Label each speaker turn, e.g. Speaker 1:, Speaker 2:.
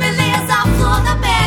Speaker 1: beleza, flor da pele.